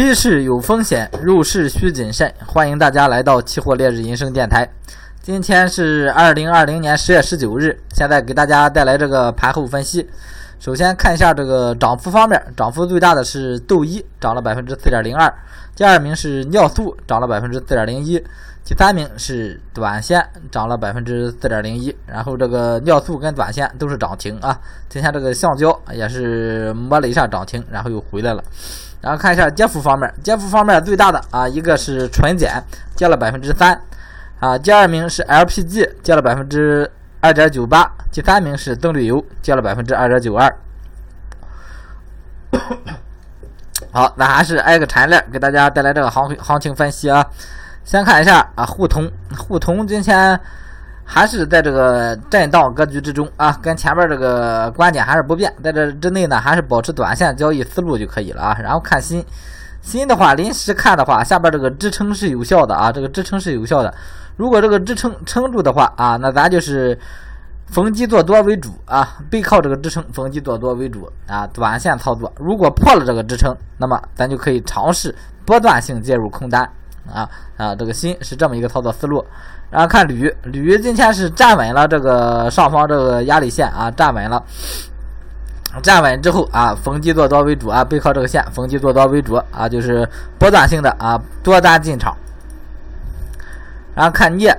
趋势有风险，入市需谨慎。欢迎大家来到期货烈日银声电台。今天是二零二零年十月十九日，现在给大家带来这个盘后分析。首先看一下这个涨幅方面，涨幅最大的是豆一，涨了百分之四点零二；第二名是尿素，涨了百分之四点零一；第三名是短线，涨了百分之四点零一。然后这个尿素跟短线都是涨停啊。今天这个橡胶也是摸了一下涨停，然后又回来了。然后看一下跌幅方面，跌幅方面最大的啊，一个是纯碱跌了百分之三啊，第二名是 LPG 跌了百分之。二点九八，第三名是增绿油，跌了百分之二点九二。好，那还是挨个产业链给大家带来这个行行情分析啊。先看一下啊，沪通，沪通今天还是在这个震荡格局之中啊，跟前面这个观点还是不变，在这之内呢，还是保持短线交易思路就可以了啊。然后看新。新的话，临时看的话，下边这个支撑是有效的啊，这个支撑是有效的。如果这个支撑撑住的话啊，那咱就是逢低做多为主啊，背靠这个支撑，逢低做多为主啊，短线操作。如果破了这个支撑，那么咱就可以尝试波段性介入空单啊啊，这个心是这么一个操作思路。然后看铝，铝今天是站稳了这个上方这个压力线啊，站稳了。站稳之后啊，逢低做多为主啊，背靠这个线，逢低做多为主啊，就是波段性的啊，多单进场。然后看镍，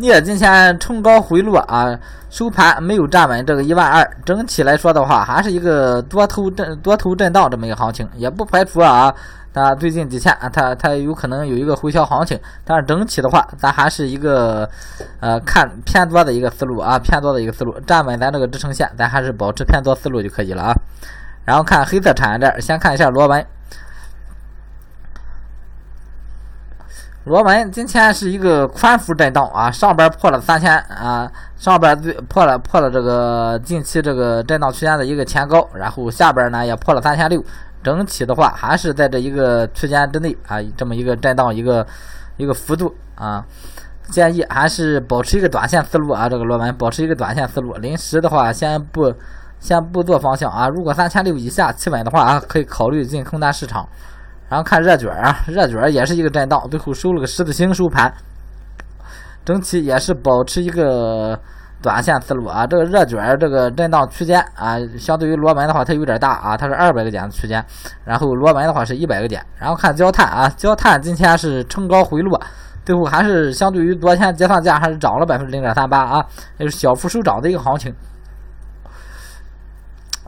镍今天冲高回落啊，收盘没有站稳这个一万二，整体来说的话，还是一个多头震多头震荡这么一个行情，也不排除啊。它最近几天啊，它它有可能有一个回调行情，但是整体的话，咱还是一个呃看偏多的一个思路啊，偏多的一个思路，站稳咱这个支撑线，咱还是保持偏多思路就可以了啊。然后看黑色产业链，先看一下螺纹，螺纹今天是一个宽幅震荡啊，上边破了三千啊，上边最破了破了这个近期这个震荡区间的一个前高，然后下边呢也破了三千六。整体的话还是在这一个区间之内啊，这么一个震荡一个一个幅度啊，建议还是保持一个短线思路啊，这个螺纹保持一个短线思路，临时的话先不先不做方向啊，如果三千六以下企稳的话啊，可以考虑进空单市场。然后看热卷啊，热卷也是一个震荡，最后收了个十字星收盘，整体也是保持一个。短线思路啊，这个热卷这个震荡区间啊，相对于螺纹的话，它有点大啊，它是二百个点的区间，然后螺纹的话是一百个点。然后看焦炭啊，焦炭今天是冲高回落，最后还是相对于昨天结算价还是涨了百分之零点三八啊，也是小幅收涨的一个行情。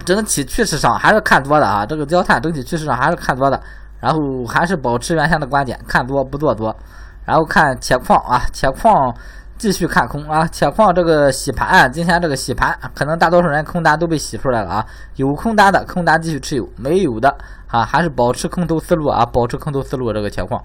整体趋势上还是看多的啊，这个焦炭整体趋势上还是看多的，然后还是保持原先的观点，看多不做多。然后看铁矿啊，铁矿。继续看空啊！铁矿这个洗盘，啊今天这个洗盘，可能大多数人空单都被洗出来了啊。有空单的空单继续持有，没有的啊，还是保持空头思路啊，保持空头思路。这个铁矿，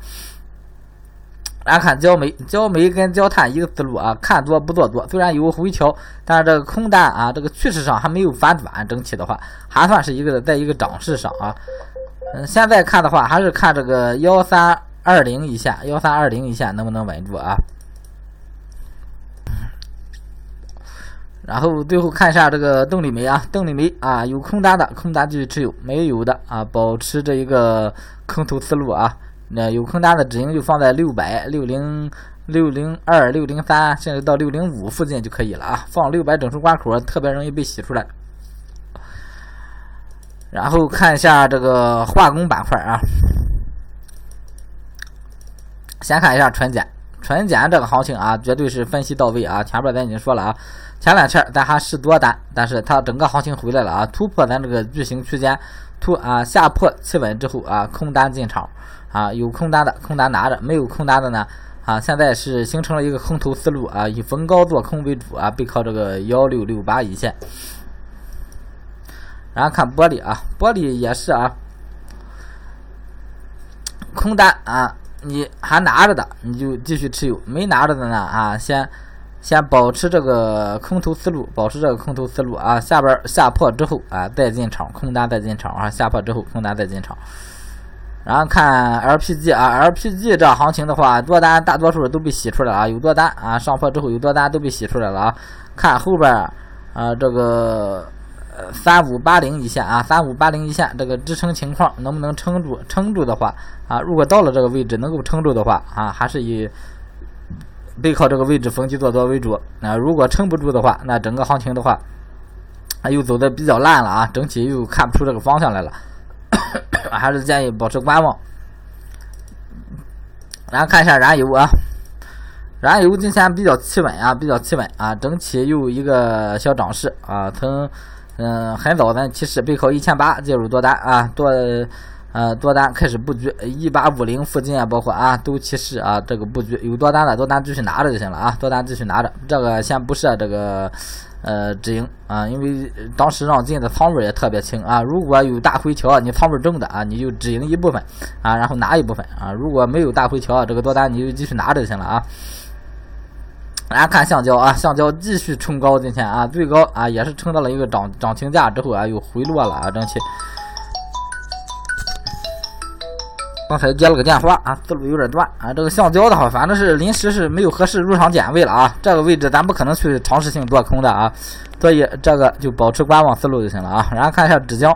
来看焦煤，焦煤跟焦炭一个思路啊，看多不做多。虽然有回调，但是这个空单啊，这个趋势上还没有反转，整体的话还算是一个在一个涨势上啊。嗯，现在看的话，还是看这个幺三二零一线，幺三二零一线能不能稳住啊？然后最后看一下这个动力煤啊，动力煤啊，有空单的空单继续持有，没有的啊，保持这一个空头思路啊。那有空单的止盈就放在六百、六零、六零二、六零三，甚至到六零五附近就可以了啊。放六百整数关口，特别容易被洗出来。然后看一下这个化工板块啊，先看一下纯碱。纯碱这个行情啊，绝对是分析到位啊！前边咱已经说了啊，前两天咱还是多单，但是它整个行情回来了啊，突破咱这个巨型区间，突啊下破企稳之后啊，空单进场啊，有空单的空单拿着，没有空单的呢啊，现在是形成了一个空头思路啊，以逢高做空为主啊，背靠这个幺六六八一线。然后看玻璃啊，玻璃也是啊，空单啊。你还拿着的，你就继续持有；没拿着的呢，啊，先先保持这个空头思路，保持这个空头思路啊。下边下破之后啊，再进场，空单再进场啊。下破之后，空单再进场。然后看 LPG 啊，LPG 这行情的话，多单大多数都被洗出来了啊，有多单啊，上破之后有多单都被洗出来了啊。看后边啊，这个三五八零一线啊，三五八零一线这个支撑情况能不能撑住？撑住的话啊，如果到了这个位置能够撑住的话啊，还是以背靠这个位置逢低做多为主。那如果撑不住的话，那整个行情的话，啊又走的比较烂了啊，整体又看不出这个方向来了，还是建议保持观望。然后看一下燃油啊。燃油今天比较企稳啊，比较企稳啊，整体又一个小涨势啊。从嗯很早咱提示背靠一千八介入多单啊，多呃多单开始布局一八五零附近啊，包括啊都其实啊这个布局有多单的多单继续拿着就行了啊，多单继续拿着，这个先不设这个呃止盈啊，因为当时让进的仓位也特别轻啊。如果有大回调，你仓位重的啊，你就止盈一部分啊，然后拿一部分啊。如果没有大回调，这个多单你就继续拿着就行了啊。来看橡胶啊，橡胶继续冲高，今天啊最高啊也是冲到了一个涨涨停价之后啊又回落了啊，整体。刚才接了个电话啊，思路有点断啊。这个橡胶的话，反正是临时是没有合适入场点位了啊，这个位置咱不可能去尝试性做空的啊，所以这个就保持观望思路就行了啊。然后看一下纸浆，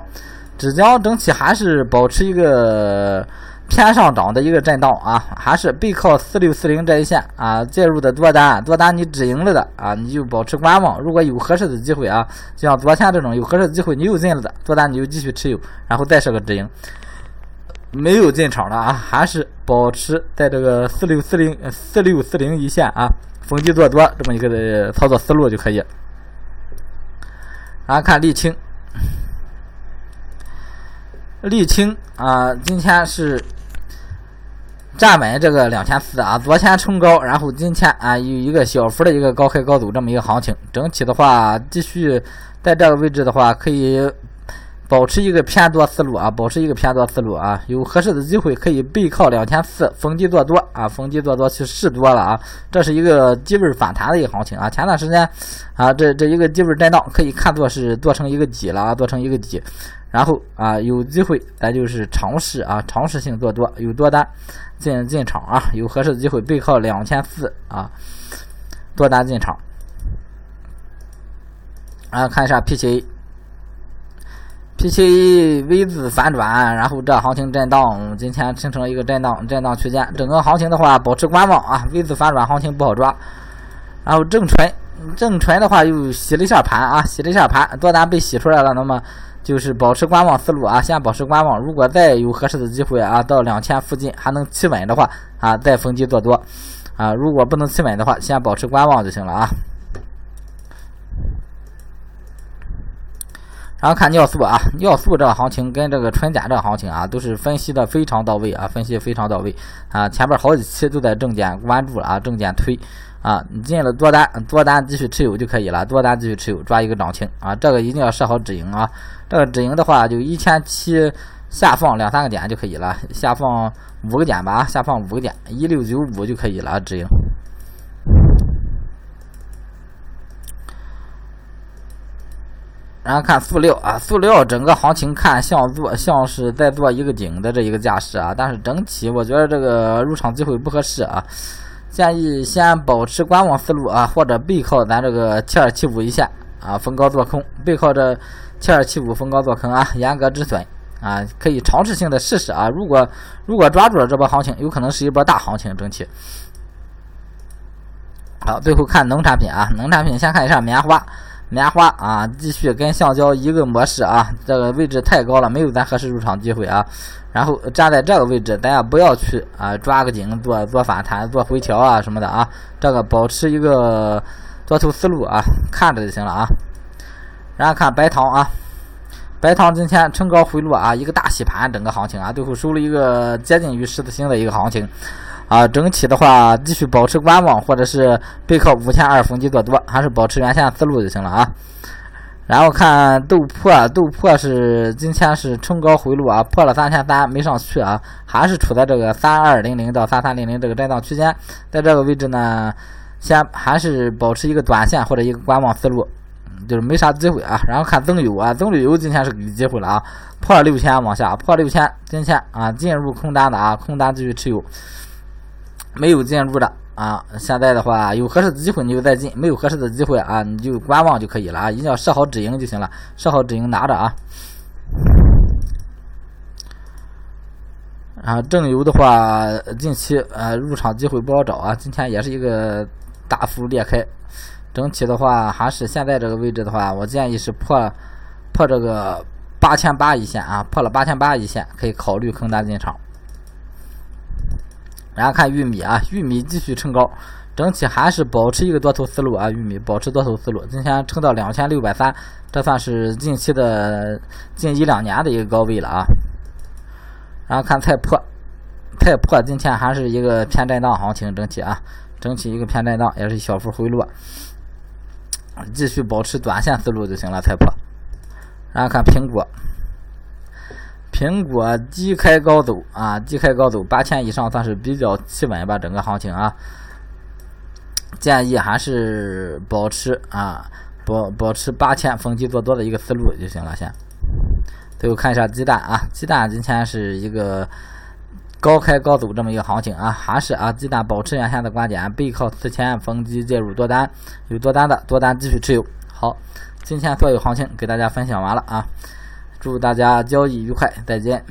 纸浆整体还是保持一个。偏上涨的一个震荡啊，还是背靠四六四零这一线啊，介入的多单，多单你止盈了的啊，你就保持观望。如果有合适的机会啊，就像昨天这种有合适的机会，你又进了的多单，你就继续持有，然后再设个止盈。没有进场的啊，还是保持在这个四六四零四六四零一线啊，逢低做多这么一个的操作思路就可以。然后看沥青，沥青啊，今天是。站稳这个两千四啊，昨天冲高，然后今天啊有一个小幅的一个高开高走这么一个行情，整体的话继续在这个位置的话，可以保持一个偏多思路啊，保持一个偏多思路啊，有合适的机会可以背靠两千四逢低做多啊，逢低做多去试多了啊，这是一个低位反弹的一个行情啊，前段时间啊这这一个低位震荡可以看作是做成一个底了啊，做成一个底。然后啊，有机会咱就是尝试啊，尝试性做多，有多单进进场啊，有合适的机会背靠两千四啊，多单进场。啊，看一下 P 七 A，P 七 A V 字反转，然后这行情震荡，今天形成了一个震荡震荡区间，整个行情的话保持观望啊，V 字反转行情不好抓。然后正纯正纯的话又洗了一下盘啊，洗了一下盘，多单被洗出来了，那么。就是保持观望思路啊，先保持观望。如果再有合适的机会啊，到两千附近还能企稳的话啊，再逢低做多啊。如果不能企稳的话，先保持观望就行了啊。然后看尿素啊，尿素这个行情跟这个纯碱这个行情啊，都是分析的非常到位啊，分析非常到位啊。前边好几期都在重点关注了啊，重点推。啊，你进了多单，多单继续持有就可以了。多单继续持有，抓一个涨停啊！这个一定要设好止盈啊！这个止盈的话，就一千七下放两三个点就可以了，下放五个点吧，下放五个点，一六九五就可以了止盈。然后看塑料啊，塑料整个行情看像做像是在做一个顶的这一个架势啊，但是整体我觉得这个入场机会不合适啊。建议先保持观望思路啊，或者背靠咱这个七二七五一线啊，逢高做空，背靠着七二七五逢高做空啊，严格止损啊，可以尝试性的试试啊。如果如果抓住了这波行情，有可能是一波大行情整体。好，最后看农产品啊，农产品先看一下棉花。棉花啊，继续跟橡胶一个模式啊，这个位置太高了，没有咱合适入场机会啊。然后站在这个位置，咱也不要去啊抓个紧做做反弹、做回调啊什么的啊。这个保持一个多头思路啊，看着就行了啊。然后看白糖啊，白糖今天冲高回落啊，一个大洗盘，整个行情啊，最后收了一个接近于十字星的一个行情。啊，整体的话继续保持观望，或者是背靠五千二逢低做多，还是保持原先思路就行了啊。然后看豆粕，豆粕是今天是冲高回落啊，破了三千三没上去啊，还是处在这个三二零零到三三零零这个震荡区间，在这个位置呢，先还是保持一个短线或者一个观望思路，就是没啥机会啊。然后看增油啊，增油今天是给机会了啊，破了六千往下，破六千，今天啊进入空单的啊，空单继续持有。没有进入的啊。现在的话，有合适的机会你就再进，没有合适的机会啊，你就观望就可以了啊。一定要设好止盈就行了，设好止盈拿着啊。啊正油的话，近期呃入场机会不好找啊。今天也是一个大幅裂开，整体的话还是现在这个位置的话，我建议是破破这个八千八一线啊，破了八千八一线可以考虑坑单进场。然后看玉米啊，玉米继续冲高，整体还是保持一个多头思路啊，玉米保持多头思路，今天冲到两千六百三，这算是近期的近一两年的一个高位了啊。然后看菜粕，菜粕今天还是一个偏震荡行情，整体啊，整体一个偏震荡，也是小幅回落，继续保持短线思路就行了。菜粕，然后看苹果，苹果低开高走啊，低开高走，八千以上算是比较企稳吧，整个行情啊，建议还是保持啊，保保持八千逢低做多的一个思路就行了，先。最后看一下鸡蛋啊，鸡蛋今天是一个高开高走这么一个行情啊，还是啊，鸡蛋保持原先的观点，背靠四千逢低介入多单，有多单的多单继续持有。好，今天所有行情给大家分享完了啊，祝大家交易愉快，再见。